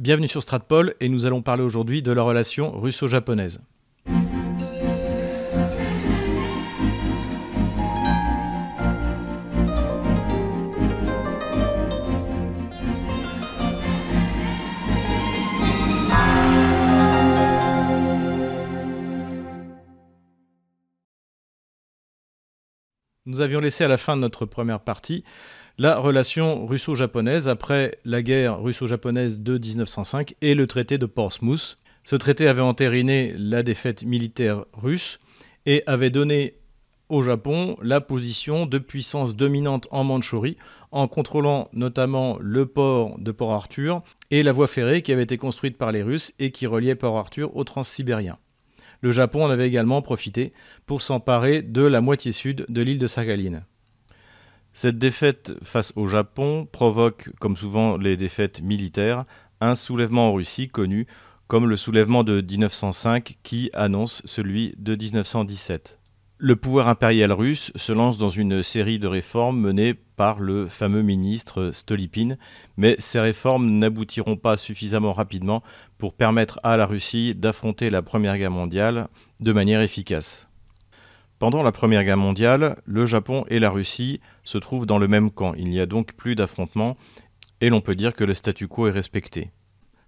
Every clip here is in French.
Bienvenue sur Stratpol et nous allons parler aujourd'hui de la relation russo-japonaise. Nous avions laissé à la fin de notre première partie la relation russo-japonaise après la guerre russo-japonaise de 1905 et le traité de Portsmouth. Ce traité avait entériné la défaite militaire russe et avait donné au Japon la position de puissance dominante en Mandchourie, en contrôlant notamment le port de Port Arthur et la voie ferrée qui avait été construite par les Russes et qui reliait Port Arthur au Transsibérien. Le Japon en avait également profité pour s'emparer de la moitié sud de l'île de Sakhalin. Cette défaite face au Japon provoque, comme souvent les défaites militaires, un soulèvement en Russie connu comme le soulèvement de 1905 qui annonce celui de 1917. Le pouvoir impérial russe se lance dans une série de réformes menées par le fameux ministre Stolypine, mais ces réformes n'aboutiront pas suffisamment rapidement pour permettre à la Russie d'affronter la Première Guerre mondiale de manière efficace. Pendant la Première Guerre mondiale, le Japon et la Russie se trouvent dans le même camp. Il n'y a donc plus d'affrontements et l'on peut dire que le statu quo est respecté.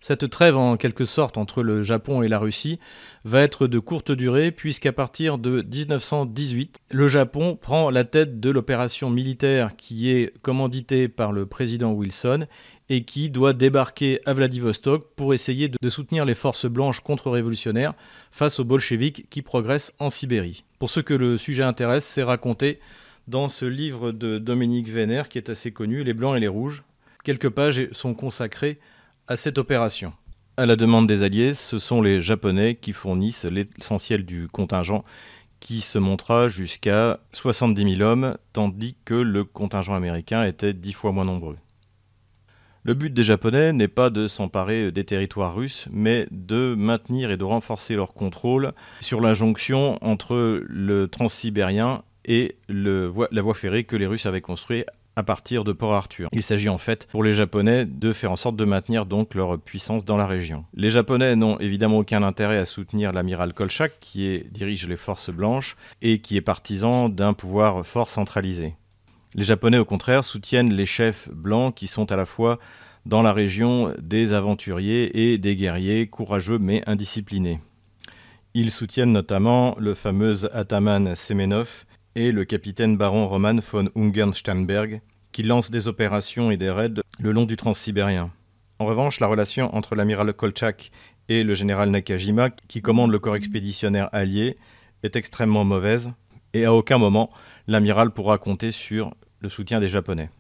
Cette trêve en quelque sorte entre le Japon et la Russie va être de courte durée puisqu'à partir de 1918, le Japon prend la tête de l'opération militaire qui est commanditée par le président Wilson et qui doit débarquer à Vladivostok pour essayer de soutenir les forces blanches contre-révolutionnaires face aux bolcheviks qui progressent en Sibérie. Pour ceux que le sujet intéresse, c'est raconté dans ce livre de Dominique Vénère qui est assez connu, Les Blancs et les Rouges. Quelques pages sont consacrées à cette opération. À la demande des Alliés, ce sont les Japonais qui fournissent l'essentiel du contingent qui se montra jusqu'à 70 000 hommes, tandis que le contingent américain était dix fois moins nombreux. Le but des Japonais n'est pas de s'emparer des territoires russes, mais de maintenir et de renforcer leur contrôle sur la jonction entre le transsibérien et la voie ferrée que les Russes avaient construite à partir de Port Arthur. Il s'agit en fait pour les Japonais de faire en sorte de maintenir donc leur puissance dans la région. Les Japonais n'ont évidemment aucun intérêt à soutenir l'amiral Kolchak qui dirige les forces blanches et qui est partisan d'un pouvoir fort centralisé. Les Japonais au contraire soutiennent les chefs blancs qui sont à la fois dans la région des aventuriers et des guerriers courageux mais indisciplinés. Ils soutiennent notamment le fameux Ataman Semenov et le capitaine baron Roman von Ungern-Sternberg, qui lancent des opérations et des raids le long du transsibérien. En revanche, la relation entre l'amiral Kolchak et le général Nakajima, qui commande le corps expéditionnaire allié, est extrêmement mauvaise, et à aucun moment l'amiral pourra compter sur le soutien des Japonais.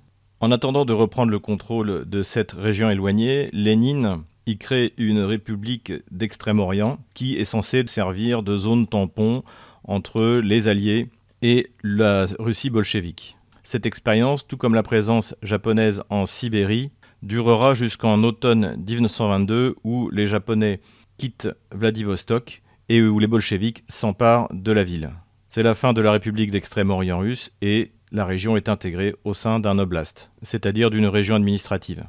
En attendant de reprendre le contrôle de cette région éloignée, Lénine y crée une république d'Extrême-Orient qui est censée servir de zone tampon entre les Alliés et la Russie bolchevique. Cette expérience, tout comme la présence japonaise en Sibérie, durera jusqu'en automne 1922 où les Japonais quittent Vladivostok et où les bolcheviks s'emparent de la ville. C'est la fin de la République d'Extrême-Orient russe et la région est intégrée au sein d'un oblast, c'est-à-dire d'une région administrative.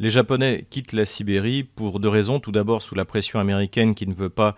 Les Japonais quittent la Sibérie pour deux raisons. Tout d'abord sous la pression américaine qui ne veut pas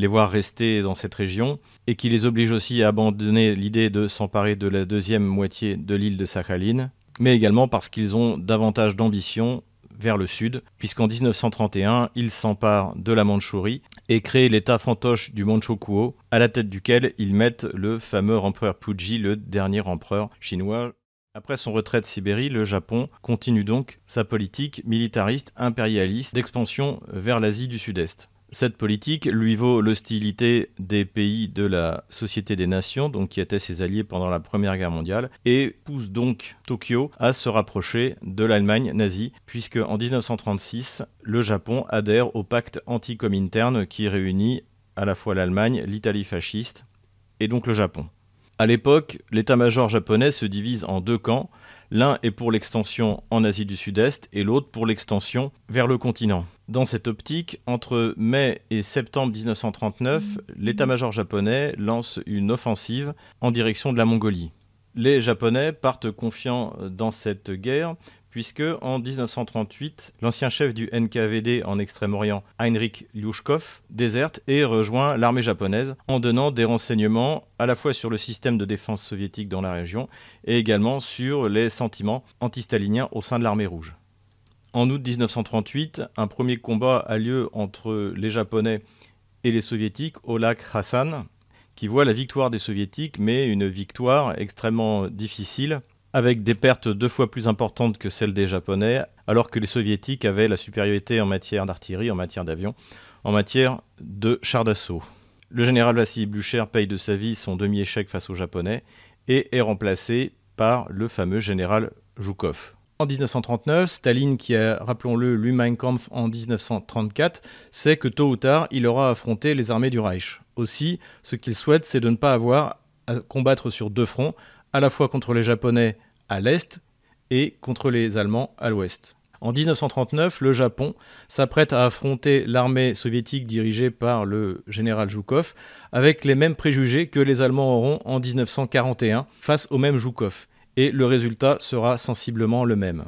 les voir rester dans cette région et qui les oblige aussi à abandonner l'idée de s'emparer de la deuxième moitié de l'île de Sakhalin, mais également parce qu'ils ont davantage d'ambition vers le sud, puisqu'en 1931, ils s'emparent de la Mandchourie et créent l'État fantoche du Manchukuo, à la tête duquel ils mettent le fameux empereur Puji, le dernier empereur chinois. Après son retrait de Sibérie, le Japon continue donc sa politique militariste impérialiste d'expansion vers l'Asie du Sud-Est. Cette politique lui vaut l'hostilité des pays de la Société des Nations, donc qui étaient ses alliés pendant la Première Guerre mondiale, et pousse donc Tokyo à se rapprocher de l'Allemagne nazie, puisque en 1936, le Japon adhère au pacte anti-cominterne qui réunit à la fois l'Allemagne, l'Italie fasciste et donc le Japon. À l'époque, l'état-major japonais se divise en deux camps. L'un est pour l'extension en Asie du Sud-Est et l'autre pour l'extension vers le continent. Dans cette optique, entre mai et septembre 1939, l'état-major japonais lance une offensive en direction de la Mongolie. Les Japonais partent confiants dans cette guerre puisque en 1938, l'ancien chef du NKVD en Extrême-Orient, Heinrich Lyushkov, déserte et rejoint l'armée japonaise en donnant des renseignements à la fois sur le système de défense soviétique dans la région et également sur les sentiments antistaliniens au sein de l'armée rouge. En août 1938, un premier combat a lieu entre les Japonais et les Soviétiques au lac Hassan, qui voit la victoire des Soviétiques, mais une victoire extrêmement difficile, avec des pertes deux fois plus importantes que celles des Japonais, alors que les Soviétiques avaient la supériorité en matière d'artillerie, en matière d'avions, en matière de chars d'assaut. Le général Vassili Blücher paye de sa vie son demi-échec face aux Japonais et est remplacé par le fameux général Zhukov. En 1939, Staline, qui a, rappelons-le, lu Mein Kampf en 1934, sait que tôt ou tard, il aura affronté les armées du Reich. Aussi, ce qu'il souhaite, c'est de ne pas avoir à combattre sur deux fronts, à la fois contre les Japonais à l'est et contre les Allemands à l'ouest. En 1939, le Japon s'apprête à affronter l'armée soviétique dirigée par le général Zhukov avec les mêmes préjugés que les Allemands auront en 1941 face au même Zhukov et le résultat sera sensiblement le même.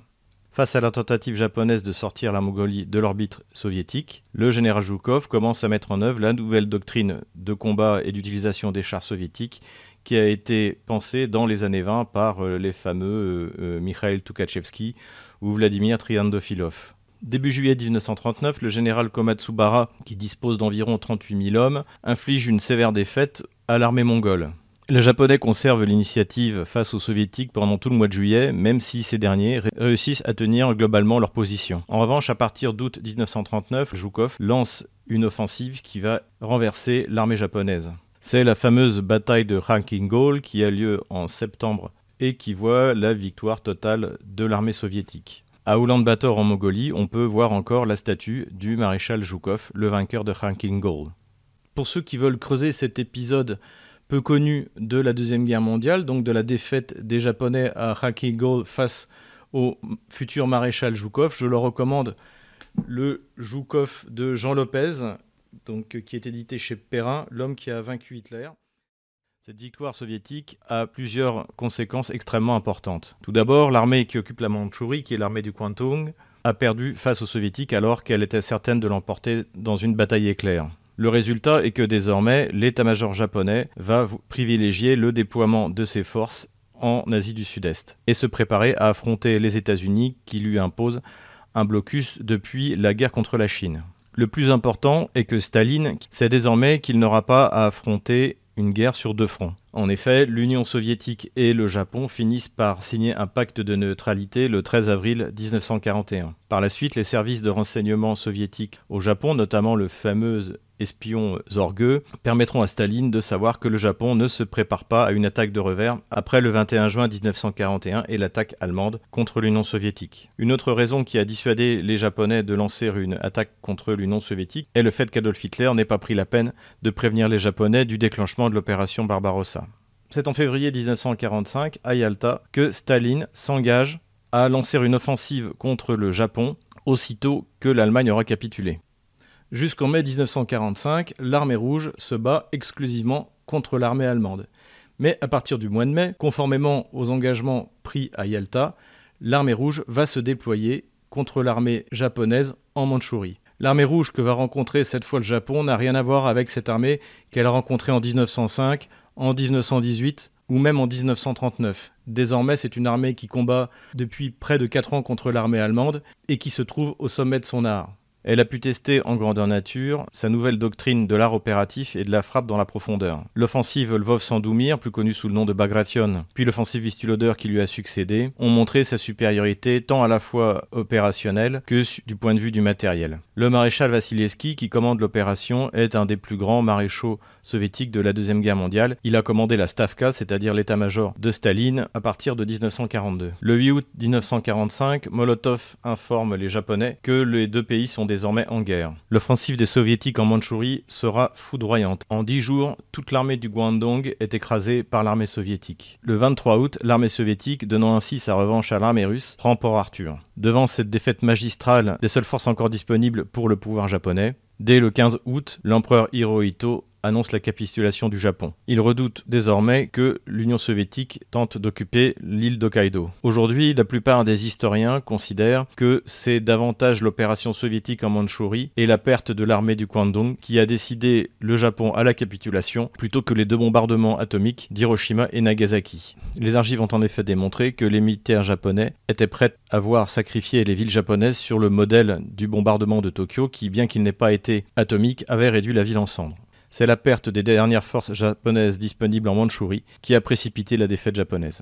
Face à la tentative japonaise de sortir la Mongolie de l'orbite soviétique, le général Zhukov commence à mettre en œuvre la nouvelle doctrine de combat et d'utilisation des chars soviétiques qui a été pensée dans les années 20 par euh, les fameux euh, euh, Mikhail Tukhachevsky ou Vladimir Triandofilov. Début juillet 1939, le général Komatsubara, qui dispose d'environ 38 000 hommes, inflige une sévère défaite à l'armée mongole. Les Japonais conservent l'initiative face aux Soviétiques pendant tout le mois de juillet, même si ces derniers réussissent à tenir globalement leur position. En revanche, à partir d'août 1939, Zhukov lance une offensive qui va renverser l'armée japonaise. C'est la fameuse bataille de Gol qui a lieu en septembre et qui voit la victoire totale de l'armée soviétique. À Ulaanbaatar en Mongolie, on peut voir encore la statue du maréchal Zhukov, le vainqueur de Gol. Pour ceux qui veulent creuser cet épisode peu connu de la Deuxième Guerre mondiale, donc de la défaite des Japonais à Gol face au futur maréchal Zhukov. Je leur recommande le Zhukov de Jean Lopez, donc, qui est édité chez Perrin, L'homme qui a vaincu Hitler. Cette victoire soviétique a plusieurs conséquences extrêmement importantes. Tout d'abord, l'armée qui occupe la Mandchourie, qui est l'armée du Kwantung, a perdu face aux soviétiques alors qu'elle était certaine de l'emporter dans une bataille éclair. Le résultat est que désormais, l'état-major japonais va privilégier le déploiement de ses forces en Asie du Sud-Est et se préparer à affronter les États-Unis qui lui imposent un blocus depuis la guerre contre la Chine. Le plus important est que Staline sait désormais qu'il n'aura pas à affronter une guerre sur deux fronts. En effet, l'Union soviétique et le Japon finissent par signer un pacte de neutralité le 13 avril 1941. Par la suite, les services de renseignement soviétiques au Japon, notamment le fameux espions orgueux permettront à Staline de savoir que le Japon ne se prépare pas à une attaque de revers après le 21 juin 1941 et l'attaque allemande contre l'Union soviétique. Une autre raison qui a dissuadé les Japonais de lancer une attaque contre l'Union soviétique est le fait qu'Adolf Hitler n'ait pas pris la peine de prévenir les Japonais du déclenchement de l'opération Barbarossa. C'est en février 1945, à Yalta, que Staline s'engage à lancer une offensive contre le Japon aussitôt que l'Allemagne aura capitulé. Jusqu'en mai 1945, l'armée rouge se bat exclusivement contre l'armée allemande. Mais à partir du mois de mai, conformément aux engagements pris à Yalta, l'armée rouge va se déployer contre l'armée japonaise en Mandchourie. L'armée rouge que va rencontrer cette fois le Japon n'a rien à voir avec cette armée qu'elle a rencontrée en 1905, en 1918 ou même en 1939. Désormais, c'est une armée qui combat depuis près de 4 ans contre l'armée allemande et qui se trouve au sommet de son art. Elle a pu tester en grandeur nature sa nouvelle doctrine de l'art opératif et de la frappe dans la profondeur. L'offensive Lvov-Sandoumir, plus connue sous le nom de Bagration, puis l'offensive Vistulodeur qui lui a succédé, ont montré sa supériorité tant à la fois opérationnelle que du point de vue du matériel. Le maréchal Vassilevski, qui commande l'opération, est un des plus grands maréchaux soviétiques de la Deuxième Guerre mondiale. Il a commandé la Stavka, c'est-à-dire l'état-major de Staline, à partir de 1942. Le 8 août 1945, Molotov informe les Japonais que les deux pays sont désormais en guerre. L'offensive des soviétiques en Mandchourie sera foudroyante. En dix jours, toute l'armée du Guangdong est écrasée par l'armée soviétique. Le 23 août, l'armée soviétique, donnant ainsi sa revanche à l'armée russe, prend Port Arthur. Devant cette défaite magistrale des seules forces encore disponibles pour le pouvoir japonais, dès le 15 août, l'empereur Hirohito annonce la capitulation du Japon. Il redoute désormais que l'Union soviétique tente d'occuper l'île d'Hokkaido. Aujourd'hui, la plupart des historiens considèrent que c'est davantage l'opération soviétique en Mandchourie et la perte de l'armée du Kwandong qui a décidé le Japon à la capitulation plutôt que les deux bombardements atomiques d'Hiroshima et Nagasaki. Les archives ont en effet démontré que les militaires japonais étaient prêts à voir sacrifier les villes japonaises sur le modèle du bombardement de Tokyo qui, bien qu'il n'ait pas été atomique, avait réduit la ville en cendres. C'est la perte des dernières forces japonaises disponibles en Mandchourie qui a précipité la défaite japonaise.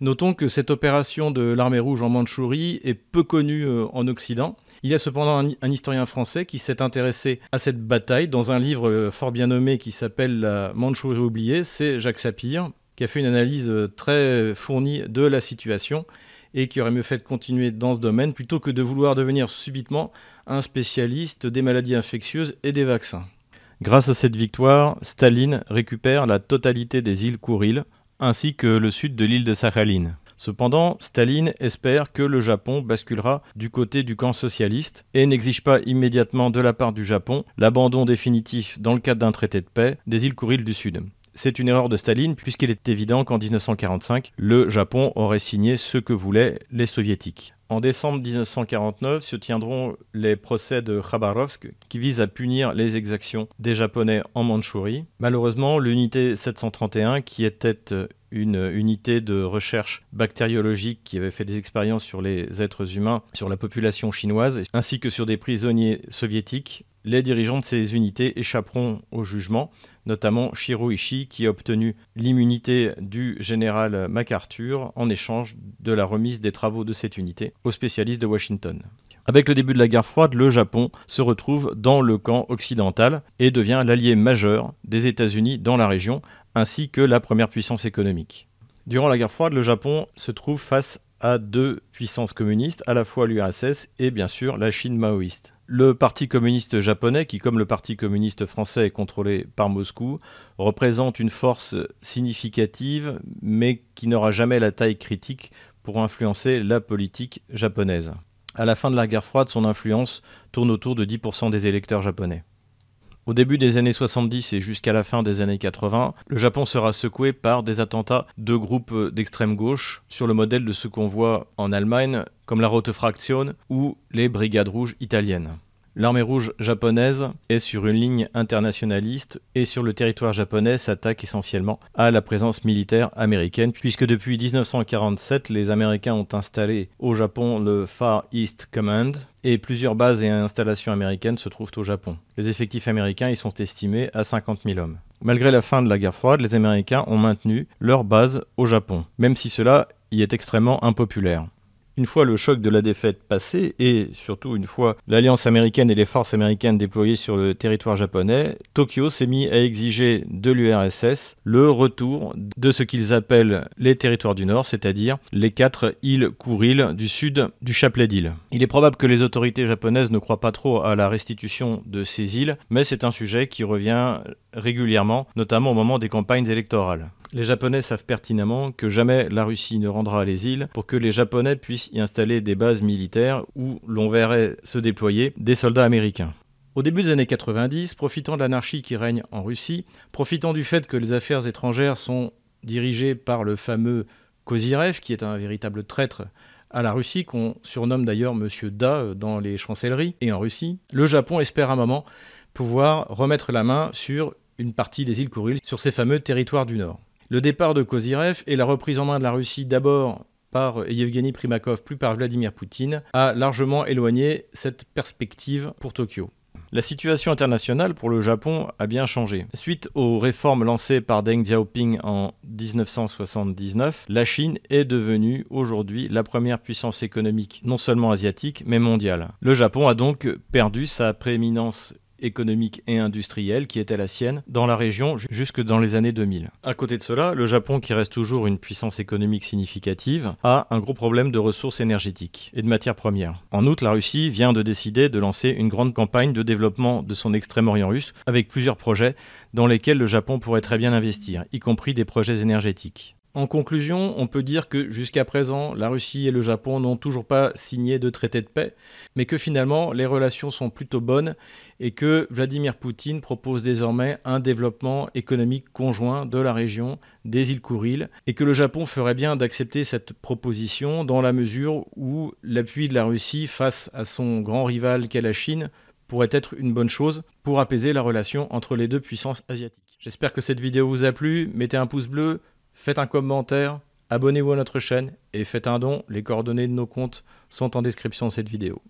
Notons que cette opération de l'armée rouge en Mandchourie est peu connue euh, en Occident. Il y a cependant un, historien français qui s'est intéressé à cette bataille dans un livre euh, fort bien nommé qui s'appelle La Mandchourie oubliée. C'est Jacques Sapir qui a fait une analyse euh, très fournie de la situation et qui aurait mieux fait de continuer dans ce domaine plutôt que de vouloir devenir subitement un spécialiste des maladies infectieuses et des vaccins. Grâce à cette victoire, Staline récupère la totalité des îles Kouril, ainsi que le sud de l'île de Sakhalin. Cependant, Staline espère que le Japon basculera du côté du camp socialiste et n'exige pas immédiatement de la part du Japon l'abandon définitif, dans le cadre d'un traité de paix, des îles Kouril du Sud. C'est une erreur de Staline puisqu'il est évident qu'en 1945, le Japon aurait signé ce que voulaient les soviétiques. En décembre 1949 se tiendront les procès de Khabarovsk qui visent à punir les exactions des Japonais en Mandchourie. Malheureusement, l'unité 731, qui était une unité de recherche bactériologique qui avait fait des expériences sur les êtres humains, sur la population chinoise, ainsi que sur des prisonniers soviétiques, les dirigeants de ces unités échapperont au jugement, notamment Shiro Ishii qui a obtenu l'immunité du général MacArthur en échange de la remise des travaux de cette unité aux spécialistes de Washington. Avec le début de la guerre froide, le Japon se retrouve dans le camp occidental et devient l'allié majeur des États-Unis dans la région, ainsi que la première puissance économique. Durant la guerre froide, le Japon se trouve face à deux puissances communistes, à la fois l'URSS et bien sûr la Chine maoïste. Le Parti communiste japonais, qui comme le Parti communiste français est contrôlé par Moscou, représente une force significative, mais qui n'aura jamais la taille critique pour influencer la politique japonaise. À la fin de la guerre froide, son influence tourne autour de 10% des électeurs japonais. Au début des années 70 et jusqu'à la fin des années 80, le Japon sera secoué par des attentats de groupes d'extrême gauche sur le modèle de ce qu'on voit en Allemagne comme la Rote Fraktion ou les Brigades rouges italiennes. L'armée rouge japonaise est sur une ligne internationaliste et sur le territoire japonais s'attaque essentiellement à la présence militaire américaine puisque depuis 1947 les Américains ont installé au Japon le Far East Command et plusieurs bases et installations américaines se trouvent au Japon. Les effectifs américains y sont estimés à 50 000 hommes. Malgré la fin de la guerre froide, les Américains ont maintenu leur base au Japon, même si cela y est extrêmement impopulaire. Une fois le choc de la défaite passé, et surtout une fois l'alliance américaine et les forces américaines déployées sur le territoire japonais, Tokyo s'est mis à exiger de l'URSS le retour de ce qu'ils appellent les territoires du Nord, c'est-à-dire les quatre îles Kouril du sud du chapelet d'îles. Il est probable que les autorités japonaises ne croient pas trop à la restitution de ces îles, mais c'est un sujet qui revient régulièrement, notamment au moment des campagnes électorales. Les Japonais savent pertinemment que jamais la Russie ne rendra les îles pour que les Japonais puissent y installer des bases militaires où l'on verrait se déployer des soldats américains. Au début des années 90, profitant de l'anarchie qui règne en Russie, profitant du fait que les affaires étrangères sont dirigées par le fameux Kozirev, qui est un véritable traître à la Russie, qu'on surnomme d'ailleurs Monsieur Da dans les chancelleries et en Russie, le Japon espère un moment pouvoir remettre la main sur une partie des îles Kouril, sur ces fameux territoires du Nord. Le départ de Kozirev et la reprise en main de la Russie d'abord par Yevgeny Primakov puis par Vladimir Poutine a largement éloigné cette perspective pour Tokyo. La situation internationale pour le Japon a bien changé. Suite aux réformes lancées par Deng Xiaoping en 1979, la Chine est devenue aujourd'hui la première puissance économique, non seulement asiatique, mais mondiale. Le Japon a donc perdu sa prééminence économique et industrielle qui était la sienne dans la région jusque dans les années 2000. À côté de cela, le Japon, qui reste toujours une puissance économique significative, a un gros problème de ressources énergétiques et de matières premières. En outre, la Russie vient de décider de lancer une grande campagne de développement de son extrême-orient russe avec plusieurs projets dans lesquels le Japon pourrait très bien investir, y compris des projets énergétiques. En conclusion, on peut dire que jusqu'à présent, la Russie et le Japon n'ont toujours pas signé de traité de paix, mais que finalement les relations sont plutôt bonnes et que Vladimir Poutine propose désormais un développement économique conjoint de la région des îles Kouril et que le Japon ferait bien d'accepter cette proposition dans la mesure où l'appui de la Russie face à son grand rival qu'est la Chine pourrait être une bonne chose pour apaiser la relation entre les deux puissances asiatiques. J'espère que cette vidéo vous a plu, mettez un pouce bleu, faites un commentaire, abonnez-vous à notre chaîne et faites un don. Les coordonnées de nos comptes sont en description de cette vidéo.